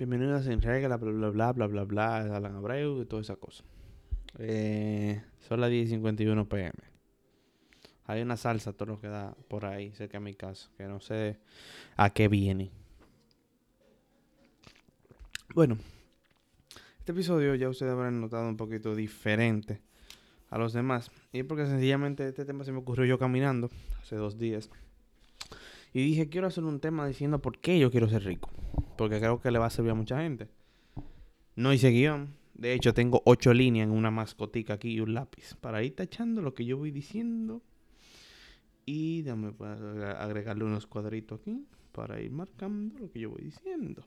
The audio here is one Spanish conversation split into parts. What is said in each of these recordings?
Bienvenidos a Sin Regla, bla bla bla bla bla bla, Alan Abreu y toda esa cosa. Eh, son las 10.51 pm. Hay una salsa, todo lo que da por ahí, cerca de mi casa, que no sé a qué viene. Bueno, este episodio ya ustedes habrán notado un poquito diferente a los demás. Y es porque sencillamente este tema se me ocurrió yo caminando hace dos días. Y dije, quiero hacer un tema diciendo por qué yo quiero ser rico. Porque creo que le va a servir a mucha gente. No hice guion. De hecho, tengo ocho líneas en una mascotica aquí y un lápiz. Para ir tachando lo que yo voy diciendo. Y déjame pues, agregarle unos cuadritos aquí. Para ir marcando lo que yo voy diciendo.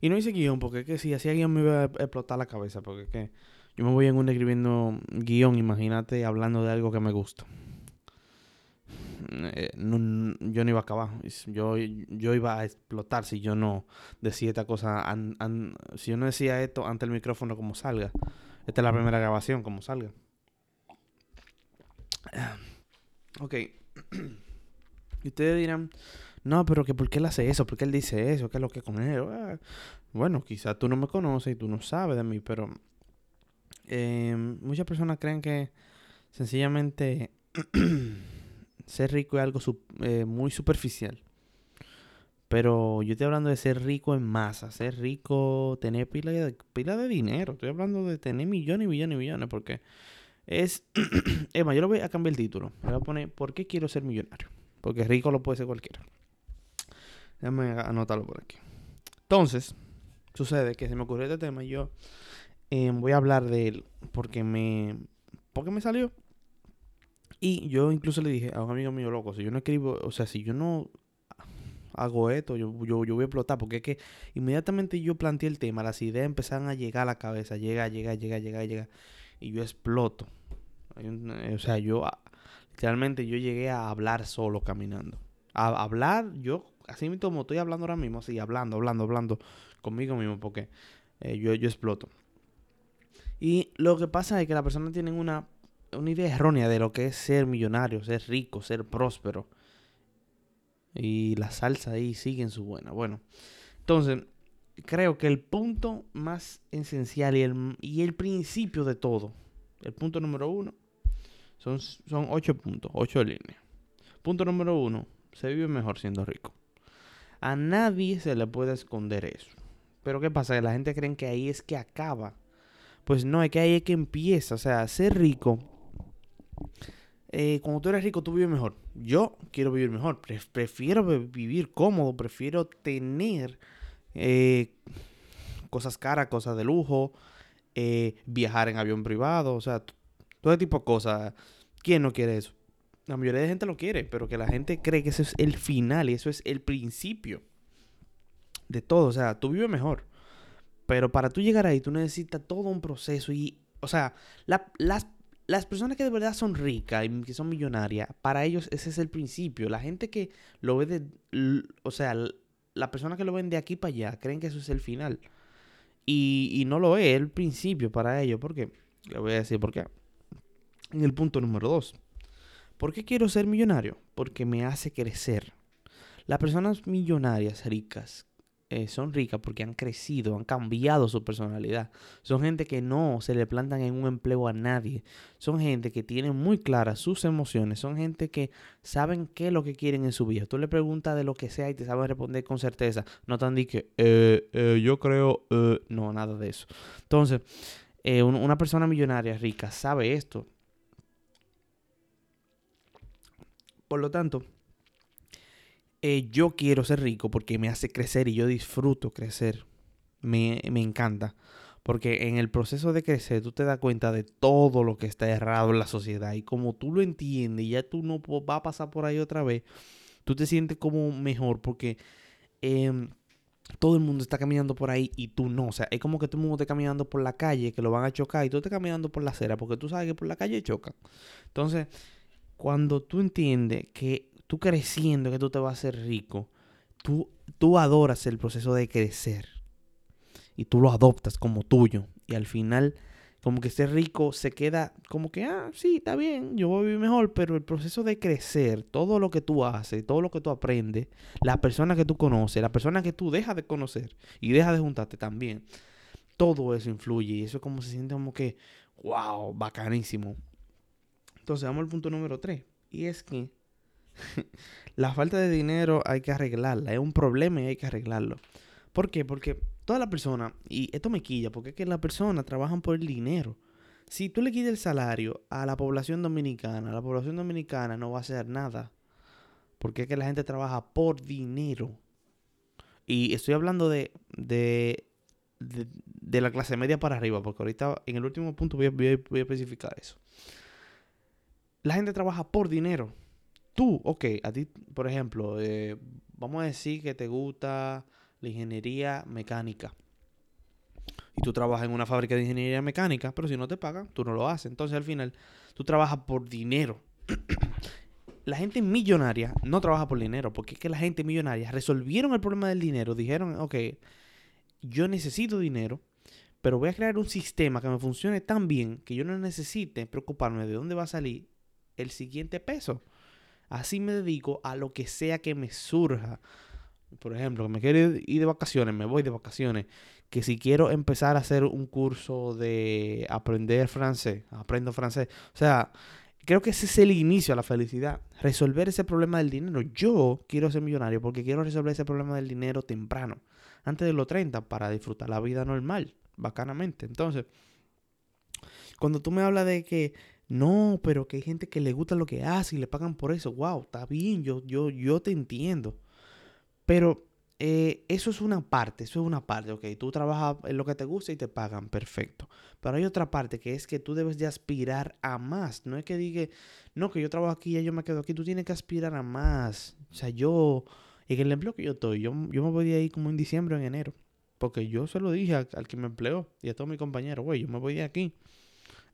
Y no hice guion porque es que si hacía guion me iba a explotar la cabeza. Porque es que yo me voy en un escribiendo guion, imagínate, hablando de algo que me gusta. Eh, yo no iba a acabar. Yo, yo iba a explotar si yo no decía esta cosa. si yo no decía esto ante el micrófono como salga. Esta es la primera grabación como salga. Ok. y ustedes dirán, no, pero que ¿por qué él hace eso? ¿Por qué él dice eso? ¿Qué es lo que con él? Ah, bueno, quizás tú no me conoces y tú no sabes de mí, pero eh, muchas personas creen que sencillamente ser rico es algo eh, muy superficial. Pero yo estoy hablando de ser rico en masa, ser rico, tener pila de, pila de dinero. Estoy hablando de tener millones y millones y millones. Porque es. Emma, yo lo voy a cambiar el título. Me voy a poner ¿Por qué quiero ser millonario? Porque rico lo puede ser cualquiera. Déjame anotarlo por aquí. Entonces, sucede que se me ocurrió este tema y yo eh, voy a hablar de él porque me. Porque me salió. Y yo incluso le dije a un amigo mío, loco, si yo no escribo, o sea, si yo no hago esto, yo, yo, voy a explotar, porque es que inmediatamente yo planteé el tema, las ideas empezaron a llegar a la cabeza, llega, llega, llega, llega, llega, y yo exploto. O sea, yo literalmente yo llegué a hablar solo caminando. A hablar, yo así mismo como estoy hablando ahora mismo, así, hablando, hablando, hablando conmigo mismo, porque eh, yo, yo exploto. Y lo que pasa es que las personas tienen una una idea errónea de lo que es ser millonario, ser rico, ser próspero. Y la salsa ahí sigue en su buena. Bueno, entonces, creo que el punto más esencial y el, y el principio de todo, el punto número uno, son, son ocho puntos, ocho líneas. Punto número uno, se vive mejor siendo rico. A nadie se le puede esconder eso. Pero ¿qué pasa? Que la gente cree que ahí es que acaba. Pues no, es que ahí es que empieza. O sea, ser rico eh, cuando tú eres rico, tú vives mejor. Yo quiero vivir mejor. prefiero vivir cómodo. Prefiero tener eh, cosas caras, cosas de lujo. Eh, viajar en avión privado. O sea, todo tipo de cosas. ¿Quién no quiere eso? La mayoría de gente lo quiere, pero que la gente cree que eso es el final y eso es el principio de todo. O sea, tú vives mejor. Pero para tú llegar ahí, tú necesitas todo un proceso y, o sea, las las personas que de verdad son ricas y que son millonarias, para ellos ese es el principio. La gente que lo ve de... O sea, las personas que lo ven de aquí para allá creen que eso es el final. Y, no lo es, el principio para ellos. ¿Por qué? Le voy a decir por qué. En el punto número dos. ¿Por qué quiero ser millonario? Porque me hace crecer. Las personas millonarias, ricas, eh, son ricas porque han crecido, han cambiado su personalidad. Son gente que no se le plantan en un empleo a nadie. Son gente que tienen muy claras sus emociones. Son gente que saben qué es lo que quieren en su vida. Tú le preguntas de lo que sea y te saben responder con certeza. No te han dicho que eh, eh, yo creo, no, nada de eso. Entonces, una persona millonaria, rica, sabe esto. Por lo tanto, eh, yo quiero ser rico porque me hace crecer y yo disfruto crecer. Me, encanta. Porque en el proceso de crecer tú te das cuenta de todo lo que está errado en la sociedad. Y como tú lo entiendes y ya tú no vas a pasar por ahí otra vez, tú te sientes como mejor porque em, todo el mundo está caminando por ahí y tú no. O sea, es como que todo el mundo está caminando por la calle, que lo van a chocar y tú estás caminando por la acera porque tú sabes que por la calle chocan. Entonces, cuando tú entiendes que tú creciendo, que tú te vas a hacer rico, tú, tú adoras el proceso de crecer y tú lo adoptas como tuyo y al final como que ser rico se queda como que, ah, sí, está bien, yo voy a vivir mejor, pero el proceso de crecer, todo lo que tú haces, todo lo que tú aprendes, la persona que tú conoces, la persona que tú dejas de conocer y dejas de juntarte también, todo eso influye y eso es como se siente como que, wow, bacanísimo. Entonces vamos al punto número 3 y es que la falta de dinero hay que arreglarla, es un problema y hay que arreglarlo. ¿Por qué? Porque toda la persona, y esto me quilla, porque es que las personas trabajan por el dinero. Si tú le quitas el salario a la población dominicana, la población dominicana no va a hacer nada. Porque es que la gente trabaja por dinero. Y estoy hablando de, de, de, la clase media para arriba, porque ahorita en el último punto voy a, voy a especificar eso. La gente trabaja por dinero. Tú, ok, a ti, por ejemplo, eh, vamos a decir que te gusta la ingeniería mecánica. Y tú trabajas en una fábrica de ingeniería mecánica, pero si no te pagan, tú no lo haces. Entonces al final, tú trabajas por dinero. la gente millonaria no trabaja por dinero, porque es que la gente millonaria resolvieron el problema del dinero, dijeron, ok, yo necesito dinero, pero voy a crear un sistema que me funcione tan bien que yo no necesite preocuparme de dónde va a salir el siguiente peso. Así me dedico a lo que sea que me surja. Por ejemplo, que me quiero ir de vacaciones, me voy de vacaciones. Que si quiero empezar a hacer un curso de aprender francés, aprendo francés. O sea, creo que ese es el inicio a la felicidad. Resolver ese problema del dinero. Yo quiero ser millonario porque quiero resolver ese problema del dinero temprano. Antes de los 30 para disfrutar la vida normal, bacanamente. Entonces, cuando tú me hablas de que no, pero que hay gente que le gusta lo que hace y le pagan por eso. Wow, está bien, yo, yo, yo te entiendo. Pero eh, eso es una parte, eso es una parte, ok. Tú trabajas en lo que te gusta y te pagan, perfecto. Pero hay otra parte que es que tú debes de aspirar a más. No es que diga, no, que yo trabajo aquí y yo me quedo aquí. Tú tienes que aspirar a más. O sea, yo, en el empleo que yo estoy, yo, yo me voy de ahí como en diciembre o en enero. Porque yo se lo dije al, al que me empleó y a todos mis compañeros, güey, yo me voy de aquí.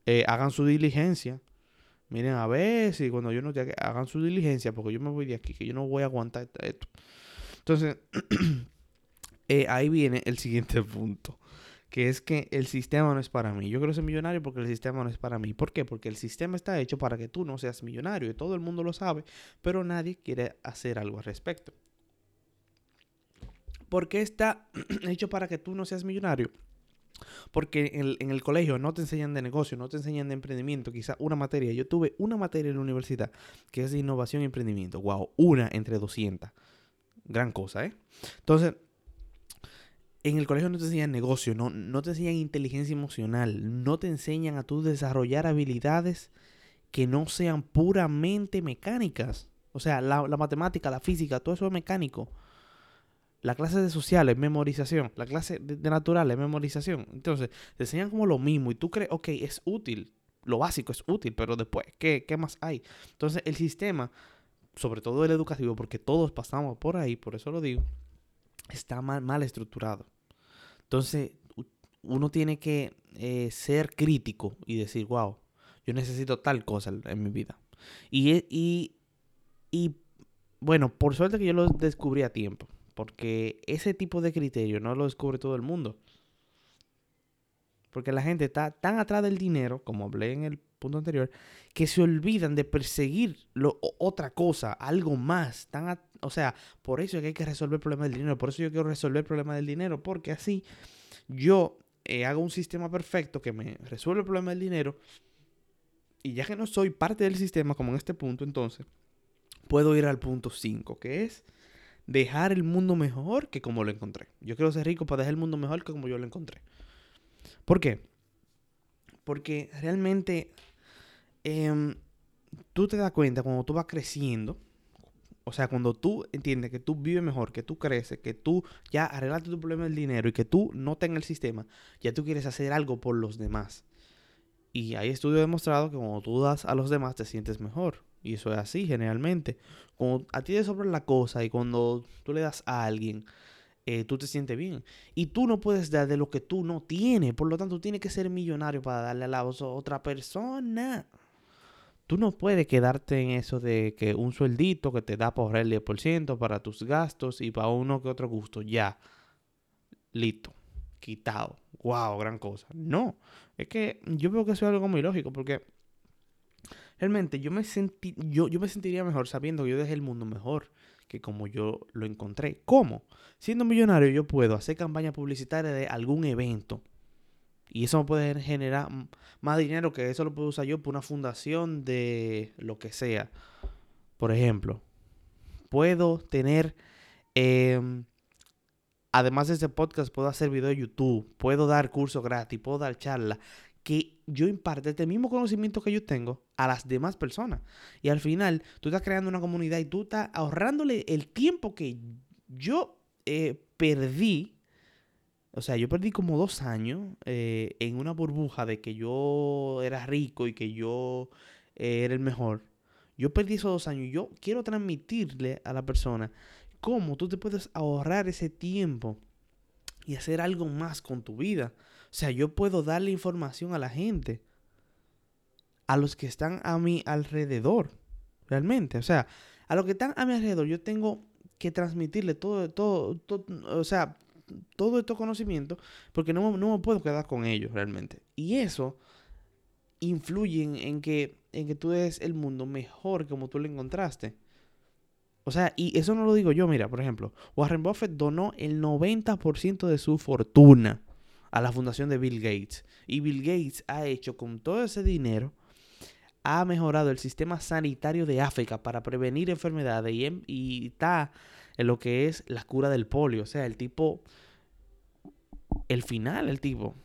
Eh, hagan su diligencia. Miren, a ver si cuando yo no te hagan su diligencia, porque yo me voy de aquí, que yo no voy a aguantar esto. Entonces, eh, ahí viene el siguiente punto, que es que el sistema no es para mí. Yo quiero ser millonario porque el sistema no es para mí. ¿Por qué? Porque el sistema está hecho para que tú no seas millonario y todo el mundo lo sabe, pero nadie quiere hacer algo al respecto. ¿Por qué está hecho para que tú no seas millonario? Porque en el, colegio no te enseñan de negocio, no te enseñan de emprendimiento, quizá una materia. Yo tuve una materia en la universidad que es innovación y emprendimiento. Wow, una entre 200. Gran cosa, ¿eh? Entonces, en el colegio no te enseñan negocio, no, no te enseñan inteligencia emocional, no te enseñan a tú desarrollar habilidades que no sean puramente mecánicas. O sea, la matemática, la física, todo eso es mecánico. La clase de sociales, memorización. La clase de, naturales, memorización. Entonces, te enseñan como lo mismo y tú crees, ok, es útil. Lo básico es útil, pero después, ¿qué, qué más hay? Entonces, el sistema, sobre todo el educativo, porque todos pasamos por ahí, por eso lo digo, está mal, mal estructurado. Entonces, uno tiene que eh, ser crítico y decir, wow, yo necesito tal cosa en mi vida. Y, y, y bueno, por suerte que yo lo descubrí a tiempo. Porque ese tipo de criterio no lo descubre todo el mundo. Porque la gente está tan atrás del dinero, como hablé en el punto anterior, que se olvidan de perseguir otra cosa, algo más. Tan o sea, por eso es que hay que resolver el problema del dinero. Por eso yo quiero resolver el problema del dinero. Porque así yo eh, hago un sistema perfecto que me resuelve el problema del dinero. Y ya que no soy parte del sistema, como en este punto, entonces, puedo ir al punto 5, que es dejar el mundo mejor que como lo encontré. Yo quiero ser rico para dejar el mundo mejor que como yo lo encontré. ¿Por qué? Porque realmente em, tú te das cuenta cuando tú vas creciendo, o sea, cuando tú entiendes que tú vives mejor, que tú creces, que tú ya arreglaste tu problema del dinero y que tú no tengas el sistema, ya tú quieres hacer algo por los demás. Y hay estudios demostrados que cuando tú das a los demás te sientes mejor. Y eso es así generalmente. Cuando a ti te sobra la cosa y cuando tú le das a alguien, eh, tú te sientes bien. Y tú no puedes dar de lo que tú no tienes. Por lo tanto, tú tienes que ser millonario para darle a otra persona. Tú no puedes quedarte en eso de que un sueldito que te da por el 10% para tus gastos y para uno que otro gusto. Ya. Listo. Quitado. wow, gran cosa. No, es que yo veo que eso es algo muy lógico porque realmente yo me, sentí, yo, yo me sentiría mejor sabiendo que yo dejé el mundo mejor que como yo lo encontré. ¿Cómo? Siendo millonario yo puedo hacer campaña publicitaria de algún evento. Y eso me puede generar más dinero que eso lo puedo usar yo por una fundación de lo que sea. Por ejemplo, puedo tener, em, además de este podcast, puedo hacer video de YouTube, puedo dar cursos gratis, puedo dar charlas, que yo imparte este mismo conocimiento que yo tengo a las demás personas. Y al final, tú estás creando una comunidad y tú estás ahorrándole el tiempo que yo eh, perdí. O sea, yo perdí como dos años eh, en una burbuja de que yo era rico y que yo eh, era el mejor. Yo perdí esos dos años y yo quiero transmitirle a la persona cómo tú te puedes ahorrar ese tiempo y hacer algo más con tu vida. O sea, yo puedo darle información a la gente, a los que están a mi alrededor, realmente. O sea, a los que están a mi alrededor, yo tengo que transmitirle todo, todo, todo o sea, todo este conocimiento, porque no, no, me puedo quedar con ellos realmente. Y eso influye en, que, en que tú des el mundo mejor como tú lo encontraste. O sea, y eso no lo digo yo, mira, por ejemplo, Warren Buffett donó el 90% de su fortuna a la fundación de Bill Gates. Y Bill Gates ha hecho con todo ese dinero, ha mejorado el sistema sanitario de África para prevenir enfermedades y, em, y está en lo que es la cura del polio. O sea, el tipo, el final, el tipo.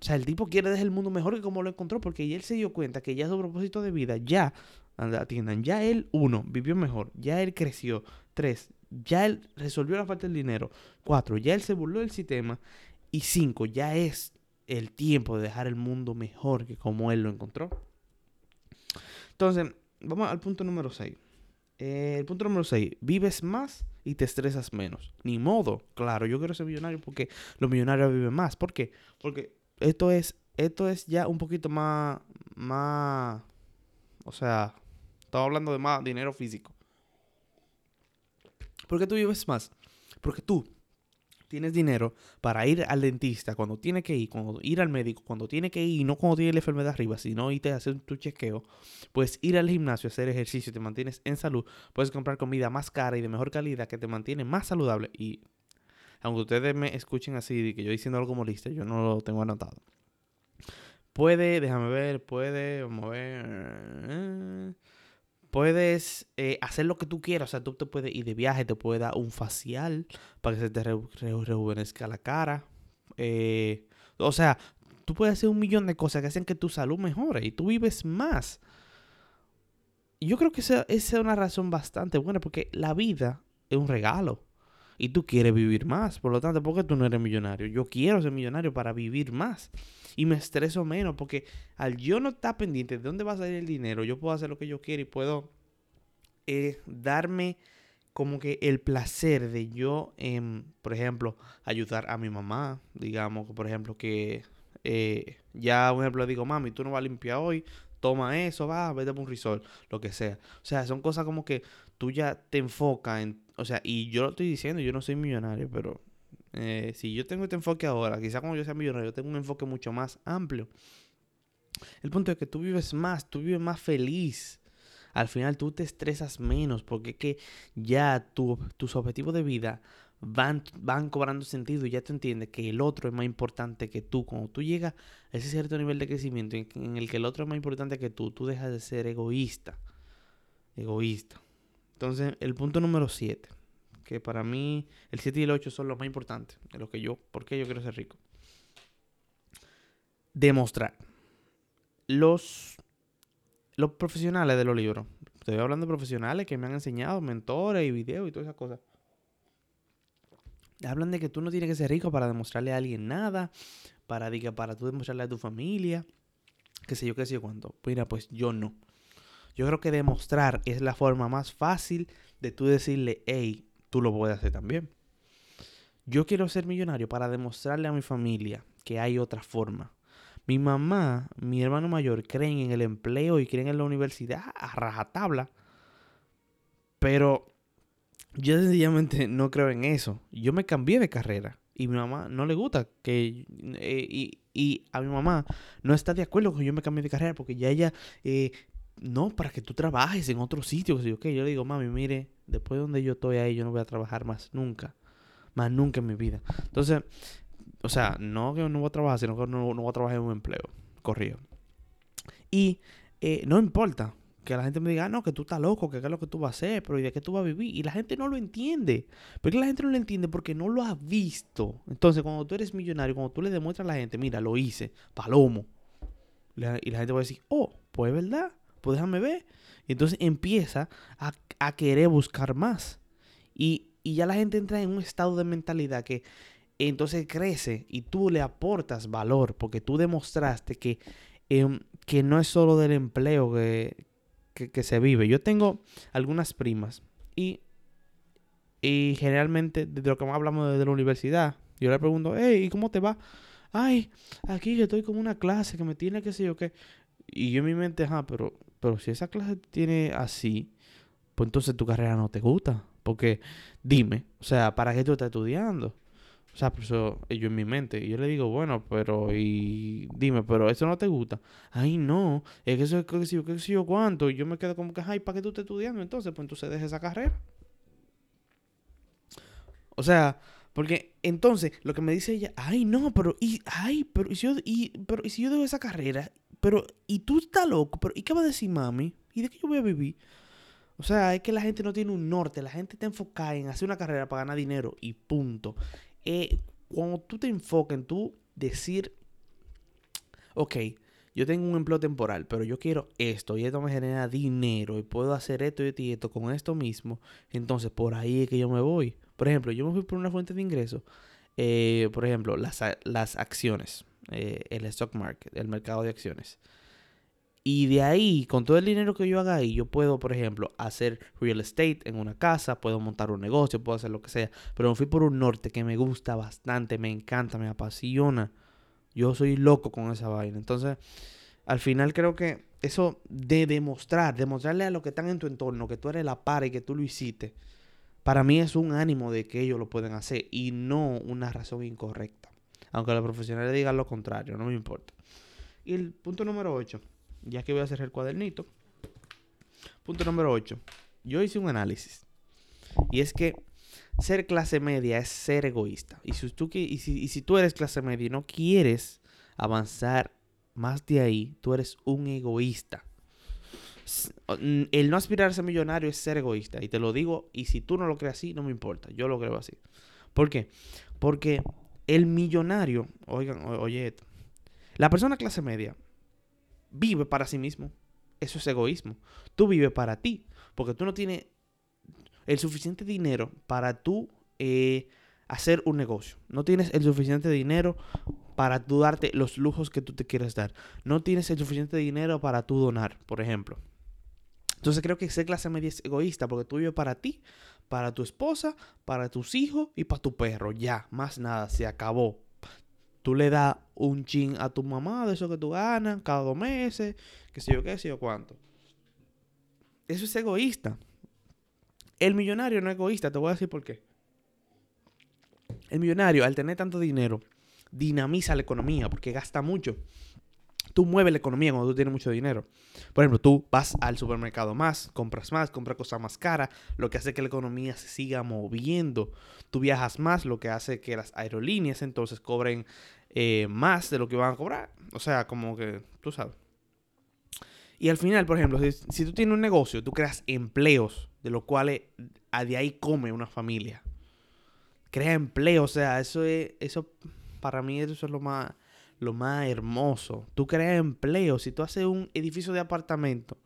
O sea, el tipo quiere dejar el mundo mejor que como lo encontró porque él se dio cuenta que ya su propósito de vida, ya, atiendan, ya él, uno, vivió mejor, ya él creció, tres, ya él resolvió la falta del dinero, cuatro, ya él se burló del sistema y cinco, ya es el tiempo de dejar el mundo mejor que como él lo encontró. Entonces, vamos al punto número 6. Eh, el punto número 6, vives más y te estresas menos. Ni modo, claro, yo quiero ser millonario porque los millonarios viven más. ¿Por qué? Porque esto es, esto es ya un poquito más, más, o sea, estamos hablando de más dinero físico. ¿Por qué tú vives más? Porque tú tienes dinero para ir al dentista cuando tiene que ir, cuando ir al médico, cuando tiene que ir, y no cuando tiene la enfermedad arriba, sino irte a hacer tu chequeo, puedes ir al gimnasio, hacer ejercicio, te mantienes en salud, puedes comprar comida más cara y de mejor calidad que te mantiene más saludable. Y aunque ustedes me escuchen así, que yo diciendo algo como lista, yo no lo tengo anotado. Puede, déjame ver, puede, vamos a ver. Puedes eh, hacer lo que tú quieras. O sea, tú te puedes ir de viaje, te puedes dar un facial para que se te rejuvenezca la cara. Eh, o sea, tú puedes hacer un millón de cosas que hacen que tu salud mejore y tú vives más. Yo creo que esa es una razón bastante buena porque la vida es un regalo y tú quieres vivir más. Por lo tanto, ¿por qué tú no eres millonario? Yo quiero ser millonario para vivir más. Y me estreso menos porque al yo no estar pendiente de dónde va a salir el dinero, yo puedo hacer lo que yo quiero y puedo eh, darme como que el placer de yo, em, por ejemplo, ayudar a mi mamá. Digamos, por ejemplo, que eh, ya, un ejemplo, digo, mami, tú no vas a limpiar hoy, toma eso, va, vete por un resort, lo que sea. O sea, son cosas como que tú ya te enfocas en, o sea, y yo lo estoy diciendo, yo no soy millonario, pero eh, si yo tengo este enfoque ahora, quizá cuando yo sea millonario, yo tengo un enfoque mucho más amplio. El punto es que tú vives más, tú vives más feliz. Al final tú te estresas menos porque es que ya tus objetivos de vida van, van cobrando sentido y ya te entiendes que el otro es más importante que tú. Cuando tú llegas a ese cierto nivel de crecimiento en el que el otro es más importante que tú, tú dejas de ser egoísta. Egoísta. Entonces, el punto número 7, que para mí el 7 y el 8 son los más importantes de lo que yo, porque yo quiero ser rico. Demostrar. Los, los profesionales de los libros, estoy hablando de profesionales que me han enseñado, mentores y videos y todas esas cosas. Hablan de que tú no tienes que ser rico para demostrarle a alguien nada, para, para tú demostrarle a tu familia, qué sé yo, qué sé yo cuánto. Mira, pues yo no. Yo creo que demostrar es la forma más fácil de tú decirle, hey, tú lo puedes hacer también. Yo quiero ser millonario para demostrarle a mi familia que hay otra forma. Mi mamá, mi hermano mayor creen en el empleo y creen en la universidad a rajatabla. Pero yo sencillamente no creo en eso. Yo me cambié de carrera. Y mi mamá no le gusta que... eh, y, y a mi mamá no está de acuerdo con que yo me cambie de carrera porque ya ella... eh, no, para que tú trabajes en otro sitio. que yo le digo, mami, mire, después de donde yo estoy ahí, yo no voy a trabajar más nunca. Más nunca en mi vida. Entonces, o sea, no que no voy a trabajar, sino que no, no voy a trabajar en un empleo. Corrido. Y eh, no importa que la gente me diga, ah, no, que tú estás loco, que qué es lo que tú vas a hacer, pero ¿y de qué tú vas a vivir? Y la gente no lo entiende. ¿Por qué la gente no lo entiende? Porque no lo ha visto. Entonces, cuando tú eres millonario, cuando tú le demuestras a la gente, mira, lo hice, palomo. Y la gente va a decir, oh, pues es verdad, pues déjame ver. Y entonces empieza a, a querer buscar más. Y, y ya la gente entra en un estado de mentalidad que entonces crece y tú le aportas valor porque tú demostraste que, em, que no es solo del empleo que, que, se vive. Yo tengo algunas primas y, y generalmente desde lo que más hablamos desde la universidad, yo le pregunto, hey, ¿y cómo te va? Ay, aquí que estoy con una clase que me tiene que sé yo qué. Y yo en mi mente, ajá, pero, pero si esa clase tiene así, pues entonces tu carrera no te gusta. Porque dime, o sea, ¿para qué tú estás estudiando? O sea, por eso eh, yo en mi mente, yo le digo, bueno, pero, y dime, pero eso no te gusta. Ay, no, es que eso es que si yo, que si cuánto. Y yo me quedo como que, ay, ¿para qué tú estás estudiando? Entonces, pues entonces deja esa carrera. O sea, porque entonces lo que me dice ella, ay, no, pero, y, ay, pero, y si yo, y, pero, y si yo dejo esa carrera, pero, y tú estás loco, pero, ¿y qué va a decir mami? ¿Y de qué yo voy a vivir? O sea, es que la gente no tiene un norte, la gente está enfocada en hacer una carrera para ganar dinero y punto. Eh, cuando tú te enfocas en tú decir, ok, yo tengo un empleo temporal, pero yo quiero esto y esto me genera dinero y puedo hacer esto y esto y esto con esto mismo, entonces por ahí es que yo me voy. Por ejemplo, yo me fui por una fuente de ingreso, eh, por ejemplo, las, las acciones, eh, el stock market, el mercado de acciones. Y de ahí, con todo el dinero que yo haga ahí, yo puedo, por ejemplo, hacer real estate en una casa, puedo montar un negocio, puedo hacer lo que sea. Pero me fui por un norte que me gusta bastante, me encanta, me apasiona. Yo soy loco con esa vaina. Entonces, al final creo que eso de demostrar, demostrarle a los que están en tu entorno que tú eres la par y que tú lo hiciste, para mí es un ánimo de que ellos lo pueden hacer y no una razón incorrecta. Aunque los profesionales digan lo contrario, no me importa. Y el punto número 8, ya que voy a hacer el cuadernito. Punto número 8. Yo hice un análisis. Y es que ser clase media es ser egoísta. Y si tú, y si, y si tú eres clase media y no quieres avanzar más de ahí, tú eres un egoísta. El no aspirar a ser millonario es ser egoísta. Y te lo digo, y si tú no lo crees así, no me importa. Yo lo creo así. ¿Por qué? Porque el millonario, oigan, oye. La persona clase media vive para sí mismo. Eso es egoísmo. Tú vives para ti. Porque tú no tienes el suficiente dinero para tú eh, hacer un negocio. No tienes el suficiente dinero para tú darte los lujos que tú te quieres dar. No tienes el suficiente dinero para tú donar, por ejemplo. Entonces creo que ser clase media es egoísta porque tú vives para ti, para tu esposa, para tus hijos y para tu perro. Ya, más nada, se acabó. Tú le das un chin a tu mamá de eso que tú ganas cada dos meses, que sé yo qué, sé yo cuánto. Eso es egoísta. El millonario no es egoísta, te voy a decir por qué. El millonario, al tener tanto dinero, dinamiza la economía porque gasta mucho. Tú mueves la economía cuando tú tienes mucho dinero. Por ejemplo, tú vas al supermercado más, compras más, compras cosas más caras, lo que hace que la economía se siga moviendo. Tú viajas más, lo que hace que las aerolíneas entonces cobren eh, más de lo que van a cobrar. O sea, como que, tú sabes. Y al final, por ejemplo, si, tú tienes un negocio, tú creas empleos, de los cuales de ahí come una familia. Crea empleo, o sea, eso es, eso para mí eso es lo más, lo más hermoso. Tú creas empleo, si tú haces un edificio de apartamento,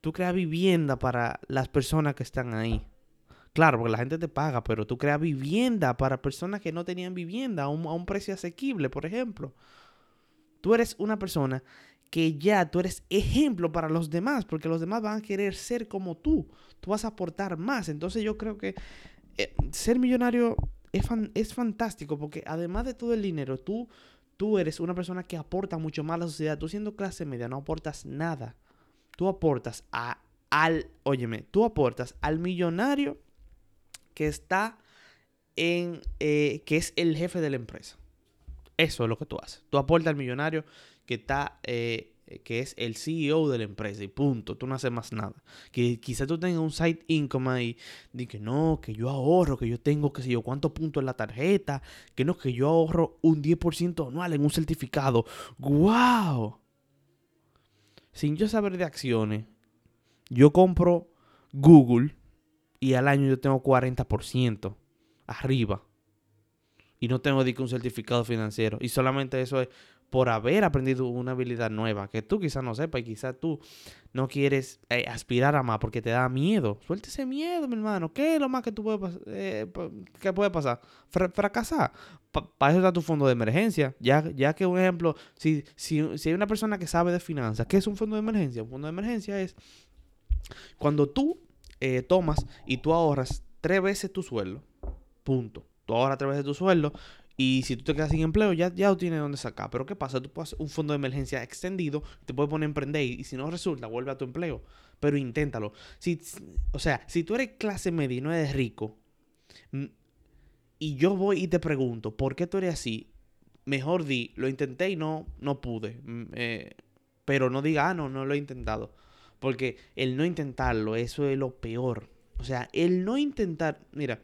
tú creas vivienda para las personas que están ahí. Claro, porque la gente te paga, pero tú creas vivienda para personas que no tenían vivienda a un, precio asequible, por ejemplo. Tú eres una persona que ya tú eres ejemplo para los demás, porque los demás van a querer ser como tú. Tú vas a aportar más. Entonces yo creo que eh, ser millonario es, es fantástico, porque además de todo el dinero, tú, tú eres una persona que aporta mucho más a la sociedad. Tú siendo clase media no aportas nada. Tú aportas a, al, óyeme, tú aportas al millonario que está en eh, que es el jefe de la empresa. Eso es lo que tú haces. Tú aportas al millonario que está, eh, que es el CEO de la empresa y punto. Tú no haces más nada. Que quizás tú tengas un side income ahí, de que no, que yo ahorro, que yo tengo, qué sé yo, cuántos puntos en la tarjeta, que no, que yo ahorro un 10% anual en un certificado. ¡Wow! Sin yo saber de acciones, yo compro Google y al año yo tengo 40% arriba. Y no tengo un certificado financiero. Y solamente eso es por haber aprendido una habilidad nueva que tú quizás no sepas y quizás tú no quieres eh, aspirar a más porque te da miedo. Suelta ese miedo, mi hermano. ¿Qué es lo más que tú puedes eh, ¿qué puede pasar? fracasar. Para eso está tu fondo de emergencia. Ya, ya que, un ejemplo, si, si, si hay una persona que sabe de finanzas, ¿qué es un fondo de emergencia? Un fondo de emergencia es cuando tú eh, tomas y tú ahorras tres veces tu sueldo, punto. Tú ahorras tres veces tu sueldo y si tú te quedas sin empleo, ya, ya tienes donde sacar. Pero ¿qué pasa? Tú puedes un fondo de emergencia extendido, te puedes poner a emprender y, si no resulta, vuelve a tu empleo. Pero inténtalo. Si, o sea, si tú eres clase media y no eres rico, y yo voy y te pregunto, ¿por qué tú eres así? Mejor di, lo intenté y no, no pude. Eh, pero no diga, ah, no, no lo he intentado. Porque el no intentarlo, eso es lo peor. O sea, el no intentar, mira,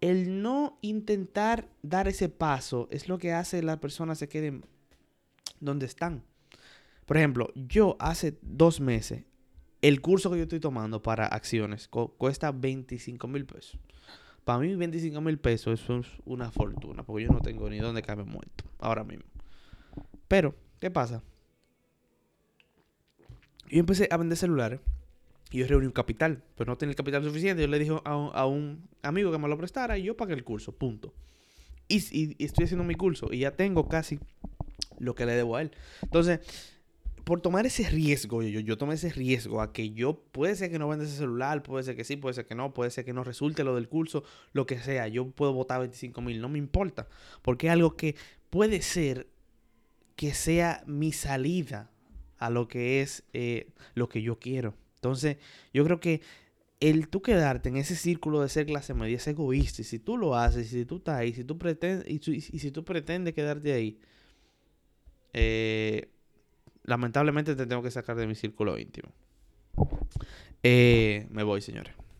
el no intentar dar ese paso es lo que hace que las personas se queden donde están. Por ejemplo, yo hace dos meses, el curso que yo estoy tomando para acciones cuesta 25 mil pesos. Para mí 25 mil pesos eso es una fortuna, porque yo no tengo ni dónde caer muerto ahora mismo. Pero, ¿qué pasa? Yo empecé a vender celulares y yo reuní un capital, pero no tenía el capital suficiente. Yo le dije a, un amigo que me lo prestara y yo pagué el curso, punto. Y, estoy haciendo mi curso y ya tengo casi lo que le debo a él. Entonces, por tomar ese riesgo, yo, yo tomé ese riesgo a que yo, puede ser que no venda ese celular, puede ser que sí, puede ser que no, puede ser que no resulte lo del curso, lo que sea. Yo puedo votar 25 mil, no me importa. Porque es algo que puede ser que sea mi salida a lo que es eh, lo que yo quiero. Entonces, yo creo que el tú quedarte en ese círculo de ser clase media es egoísta. Y si tú lo haces, si tú estás ahí, si tú pretendes, y, si tú pretendes quedarte ahí, eh, lamentablemente te tengo que sacar de mi círculo íntimo. Eh, me voy, señores.